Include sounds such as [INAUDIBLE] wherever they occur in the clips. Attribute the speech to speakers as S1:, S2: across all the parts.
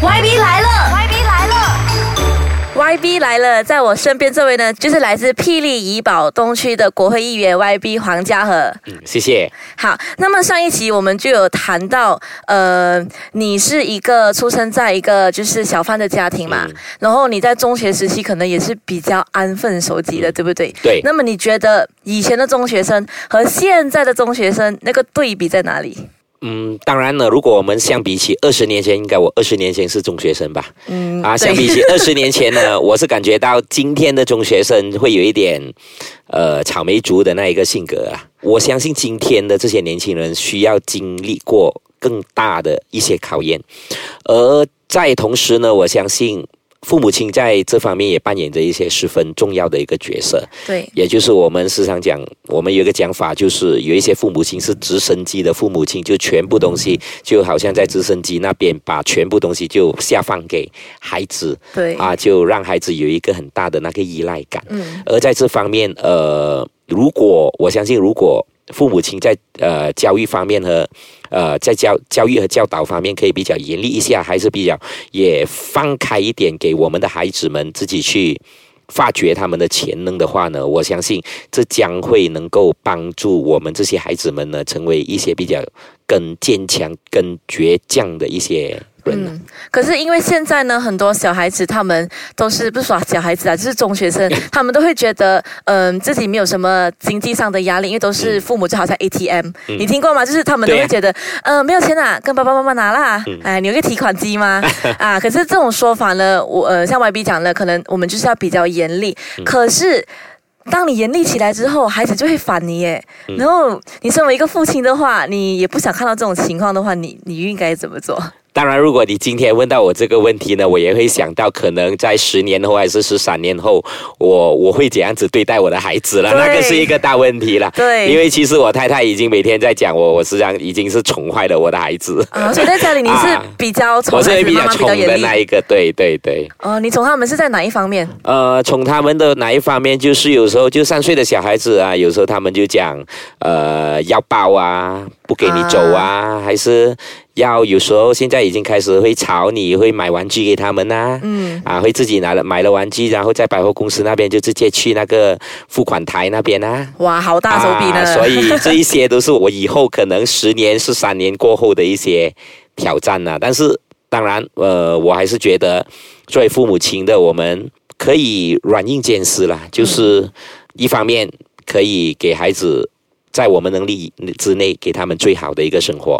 S1: YB 来了，YB 来了。
S2: YB 来了，在我身边这位呢，就是来自霹雳怡保东区的国会议员 YB 黄家和。
S3: 嗯谢谢。
S2: 好，那么上一集我们就有谈到，呃，你是一个出生在一个就是小贩的家庭嘛，
S3: 嗯
S2: 然后你在中学时期可能也是比较安分守己的，对不对？
S3: 对
S2: 那么你觉得以前的中学生和现在的中学生那个对比在哪里？
S3: 嗯，当然了，如果我们相比起二十年前，应该我二十年前是中学生吧？
S2: 嗯
S3: 啊，相比起 [LAUGHS] 二十年前呢，我是感觉到今天的中学生会有一点，呃，草莓族的那一个性格啊。我相信今天的这些年轻人需要经历过更大的一些考验，而在同时呢，我相信父母亲在这方面也扮演着一些十分重要的一个角色。
S2: 对，
S3: 也就是我们时常讲，我们有一个讲法，就是有一些父母亲是直升机的父母亲，就全部东西就好像在直升机那边把全部东西就下放给孩子
S2: 对，
S3: 啊，就让孩子有一个很大的那个依赖感。
S2: 嗯，
S3: 而在这方面，呃，如果我相信，如果父母亲在呃教育方面和呃在教教育和教导方面可以比较严厉一下，还是比较也放开一点，给我们的孩子们自己去发掘他们的潜能的话呢，我相信这将会能够帮助我们这些孩子们呢，成为一些比较更坚强、更倔强的一些
S2: 嗯，可是因为现在呢，很多小孩子他们都是不是说小孩子啊，就是中学生，他们都会觉得，嗯、自己没有什么经济上的压力，因为都是父母就好像 ATM，、你听过吗？就是他们都会觉得，呃，没有钱啊，跟爸爸妈妈拿啦，哎，你有个提款机吗？[LAUGHS] 啊，可是这种说法呢，我呃，像 YB 讲了，可能我们就是要比较严厉，可是。当你严厉起来之后，孩子就会反你耶。然后你身为一个父亲的话，你也不想看到这种情况的话，你你应该怎么做？
S3: 当然，如果你今天问到我这个问题呢，我也会想到，可能在十年后还是十三年后，我我会怎样子对待我的孩子了，那个是一个大问题了。
S2: 对
S3: 因为其实我太太已经每天在讲我，我实际上已经是宠坏了我的孩子。
S2: 啊，所以在家里你是 [LAUGHS]
S3: 啊
S2: 比较宠
S3: 我是
S2: 比
S3: 比较宠。的那一个，对对对。
S2: 哦，你宠他们是在哪一方面？
S3: 呃，从他们的哪一方面，就是有时候就三岁的小孩子啊，有时候他们就讲，呃，要抱啊，不给你走啊，还是要有时候现在已经开始会吵你，会买玩具给他们呐、
S2: 嗯，
S3: 啊，会自己拿了买了玩具，然后在百货公司那边就直接去那个付款台那边啊。
S2: 哇，好大手笔呢。
S3: 啊所以这一些都是我以后可能十年、是三年过后的一些挑战呐、但是当然，呃，我还是觉得作为父母亲的，我们可以软硬兼施啦，就是一方面可以给孩子。在我们能力之内，给他们最好的一个生活；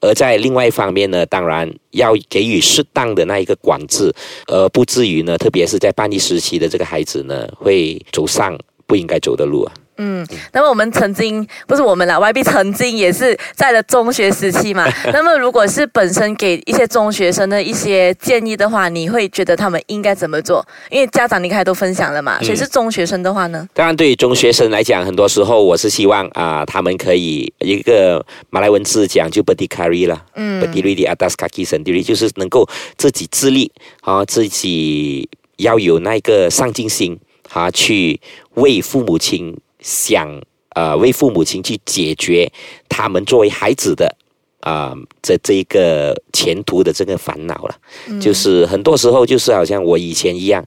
S3: 而在另外一方面呢，当然要给予适当的那一个管制，而不至于呢，特别是在叛逆时期的这个孩子呢，会走上不应该走的路啊。
S2: 嗯，那么我们曾经不是我们啦，YB 曾经也是在了中学时期嘛。[LAUGHS] 那么如果是本身给一些中学生的一些建议的话，你会觉得他们应该怎么做？因为家长你刚才都分享了嘛，所以是中学生的话呢？
S3: 当然，对于中学生来讲，很多时候我是希望啊、他们可以一个马来文字讲就 berdikari 了，
S2: 嗯
S3: berdiri di atas kaki sendiri，就是能够自己自立啊，自己要有那个上进心啊，去为父母亲想呃，为父母亲去解决他们作为孩子的。啊、这这一个前途的这个烦恼了，就是很多时候就是好像我以前一样，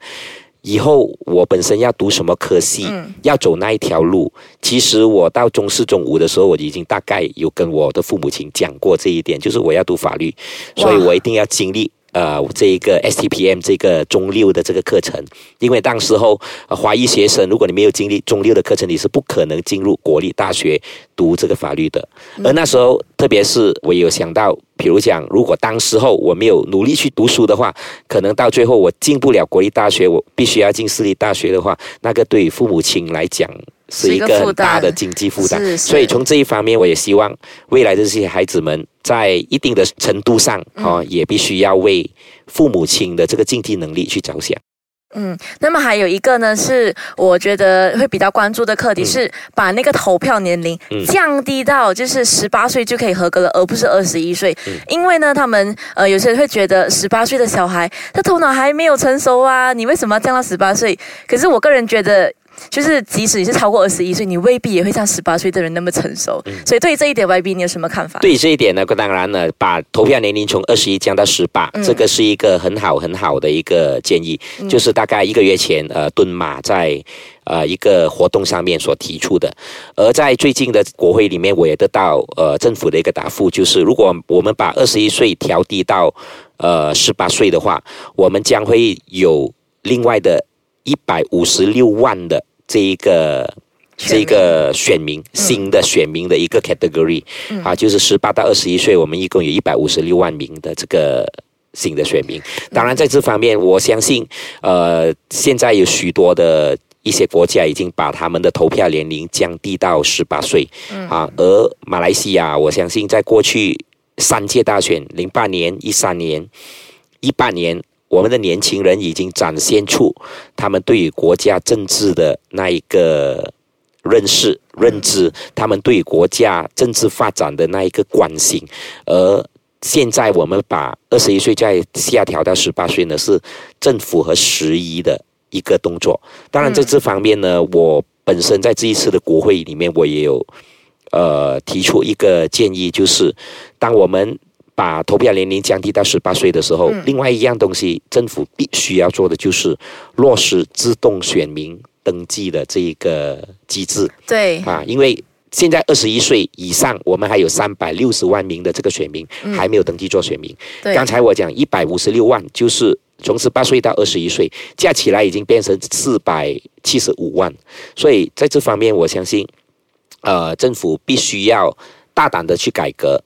S3: 以后我本身要读什么科系，
S2: 嗯
S3: 要走那一条路。其实我到中四、中五的时候，我已经大概有跟我的父母亲讲过这一点，就是我要读法律，所以我一定要经历。呃，这一个 STPM 这个中六的这个课程，因为当时候、呃、华裔学生，如果你没有经历中六的课程，你是不可能进入国立大学读这个法律的。而那时候，特别是我有想到，比如讲，如果当时候我没有努力去读书的话，可能到最后我进不了国立大学，我必须要进私立大学的话，那个对于父母亲来讲是一个大的经济负担。
S2: 是是
S3: 所以从这一方面，我也希望未来的这些孩子们，在一定的程度上，哦，也必须要为父母亲的这个经济能力去着想。
S2: 嗯，那么还有一个呢，是我觉得会比较关注的课题，
S3: 嗯
S2: 是把那个投票年龄
S3: 嗯
S2: 降低到就是十八岁就可以合格了，而不是二十一岁。
S3: 嗯
S2: 因为呢，他们呃有些人会觉得十八岁的小孩，他头脑还没有成熟啊，你为什么要降到十八岁？可是我个人觉得。就是即使你是超过二十一岁，你未必也会像十八岁的人那么成熟。所以对于这一点，YB 你有什么看法？
S3: 对于这一点呢，当然呢，把投票年龄从二十一降到十八，这个是一个很好很好的一个建议。就是大概一个月前，呃，敦马在呃一个活动上面所提出的。而在最近的国会里面，我也得到呃政府的一个答复，就是如果我们把二十一岁调低到呃十八岁的话，我们将会有另外的一百五十六万的这一个。这个选民新的选民的一个 category 啊，就是十八到二十一岁，我们一共有一百五十六万名的这个新的选民。当然，在这方面，我相信，呃，现在有许多的一些国家已经把他们的投票年龄降低到十八岁啊。而马来西亚，我相信在过去三届大选，零八年、一三年、一八年，我们的年轻人已经展现出他们对于国家政治的那一个。认识、认知，他们对国家政治发展的那一个关心，而现在我们把二十一岁再下调到十八岁呢，是政府和时宜的一个动作。当然，在这方面呢，我本身在这一次的国会里面，我也有呃提出一个建议，就是当我们把投票年龄降低到十八岁的时候，另外一样东西，政府必须要做的就是落实自动选民。登记的这一个机制，
S2: 对
S3: 啊，因为现在二十一岁以上，我们还有三百六十万名的这个选民还没有登记做选民。刚才我讲一百五十六万，就是从十八岁到二十一岁加起来已经变成四百七十五万，所以在这方面，我相信，呃，政府必须要大胆的去改革。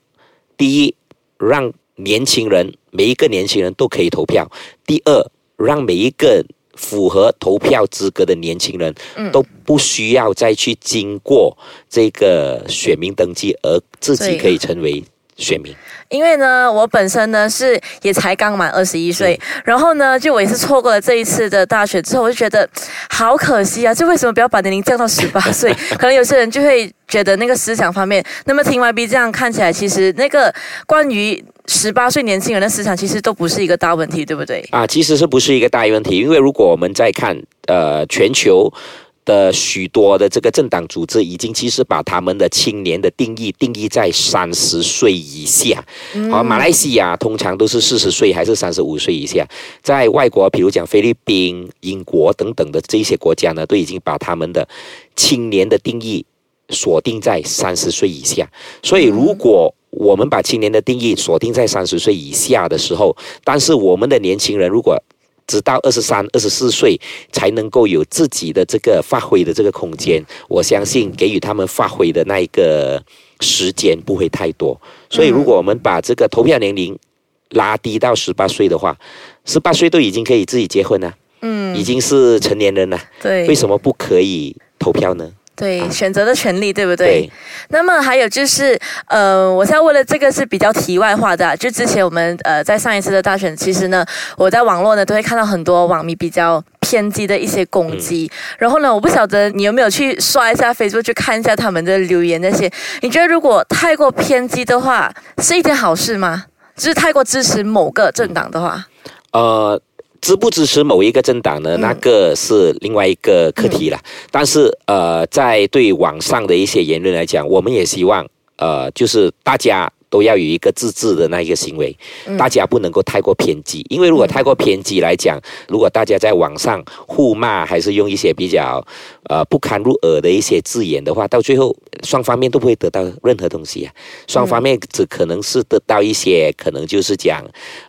S3: 第一，让年轻人每一个年轻人都可以投票；第二，让每一个。符合投票资格的年轻人，都不需要再去经过这个选民登记，而自己可以成为选民。
S2: 因为呢，我本身呢是也才刚满二十一岁，然后呢，就我也是错过了这一次的大选之后，我就觉得好可惜啊！就为什么不要把年龄降到十八岁？[LAUGHS] 可能有些人就会觉得那个思想方面，那么听 Y B 这样看起来，其实那个关于。十八岁年轻人的思想其实都不是一个大问题，对不对？
S3: 啊，其实是不是一个大问题？因为如果我们在看呃全球的许多的这个政党组织，已经其实把他们的青年的定义定义在三十岁以下。而马来西亚通常都是四十岁还是三十五岁以下。在外国，比如讲菲律宾、英国等等的这些国家呢，都已经把他们的青年的定义锁定在三十岁以下。所以如果我们把青年的定义锁定在三十岁以下的时候，但是我们的年轻人如果直到二十三、二十四岁才能够有自己的这个发挥的这个空间，我相信给予他们发挥的那一个时间不会太多。所以，如果我们把这个投票年龄拉低到十八岁的话，十八岁都已经可以自己结婚了，嗯，已经是成年人了，
S2: 对，
S3: 为什么不可以投票呢？
S2: 对选择的权利，对不对？那么还有就是，呃，我现在为了这个是比较题外话的。就之前我们呃在上一次的大选，其实呢，我在网络呢都会看到很多网民比较偏激的一些攻击。然后呢，我不晓得你有没有去刷一下 Facebook 去看一下他们的留言那些。你觉得如果太过偏激的话，是一件好事吗？就是太过支持某个政党的话，
S3: 呃。支不支持某一个政党呢？那个是另外一个课题了。但是，呃，在对网上的一些言论来讲，我们也希望，呃，就是大家。都要有一个自治的那一个行为，大家不能够太过偏激，因为如果太过偏激来讲，如果大家在网上互骂，还是用一些比较呃不堪入耳的一些字眼的话，到最后双方面都不会得到任何东西啊，双方面只可能是得到一些可能就是讲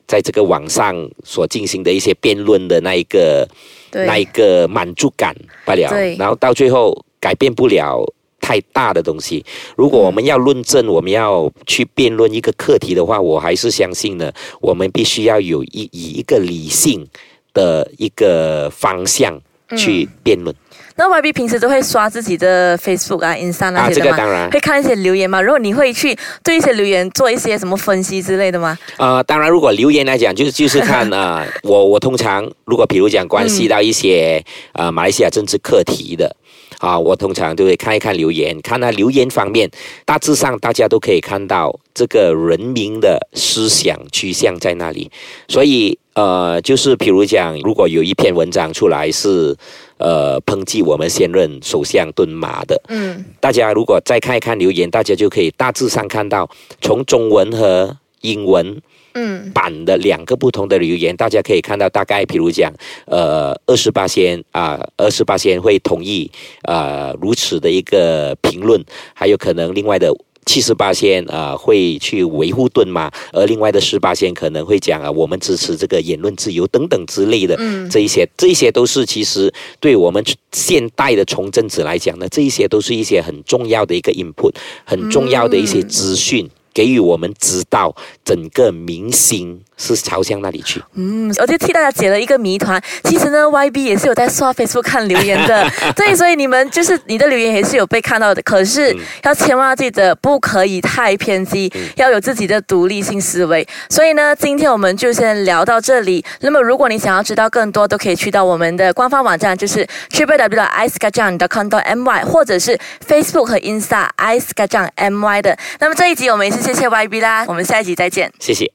S3: 在这个网上所进行的一些辩论的那一个那一个满足感罢了，然后到最后改变不了。太大的东西，如果我们要论证，我们要去辩论一个课题的话，我还是相信呢，我们必须要有一以一个理性的一个方向去辩论。
S2: 那 Y B 平时都会刷自己的 Facebook 啊、Instagram
S3: 啊这个当然
S2: 会看一些留言吗？如果你会去对一些留言做一些什么分析之类的吗？
S3: 呃，当然，如果留言来讲，就是就是看 [LAUGHS] 啊，我我通常如果比如讲关系到一些呃马来西亚政治课题的。啊，我通常都会看一看留言，看那留言方面，大致上大家都可以看到这个人民的思想趋向在那里。所以，呃，就是比如讲，如果有一篇文章出来是，呃抨击我们现任首相敦马的。
S2: 嗯
S3: 大家如果再看一看留言，大家就可以大致上看到，从中文和英文
S2: 嗯
S3: 版的两个不同的留言，大家可以看到大概，比如讲，呃，二十八仙啊，二十八仙会同意呃如此的一个评论，还有可能另外的。七十八仙啊会去维护盾嘛，而另外的十八仙可能会讲啊，我们支持这个言论自由等等之类的，
S2: 嗯
S3: 这一些这一些都是其实对我们现代的从政者来讲呢，这一些都是一些很重要的一个 input，很重要的一些资讯，给予我们知道整个明星是朝向那里去。
S2: 嗯，我就替大家解了一个谜团。其实呢，YB 也是有在刷 Facebook 看留言的，[LAUGHS] 对，所以你们就是你的留言也是有被看到的。可是要千万要记得，不可以太偏激，要有自己的独立性思维。所以呢，今天我们就先聊到这里。那么，如果你想要知道更多，都可以去到我们的官方网站，就是 www i c e k a j a n g c o m my 或者是 Facebook 和 Insta i c e k a j a n g my 的。那么这一集我们也是谢谢 YB 啦，我们下一集再见。
S3: 谢谢。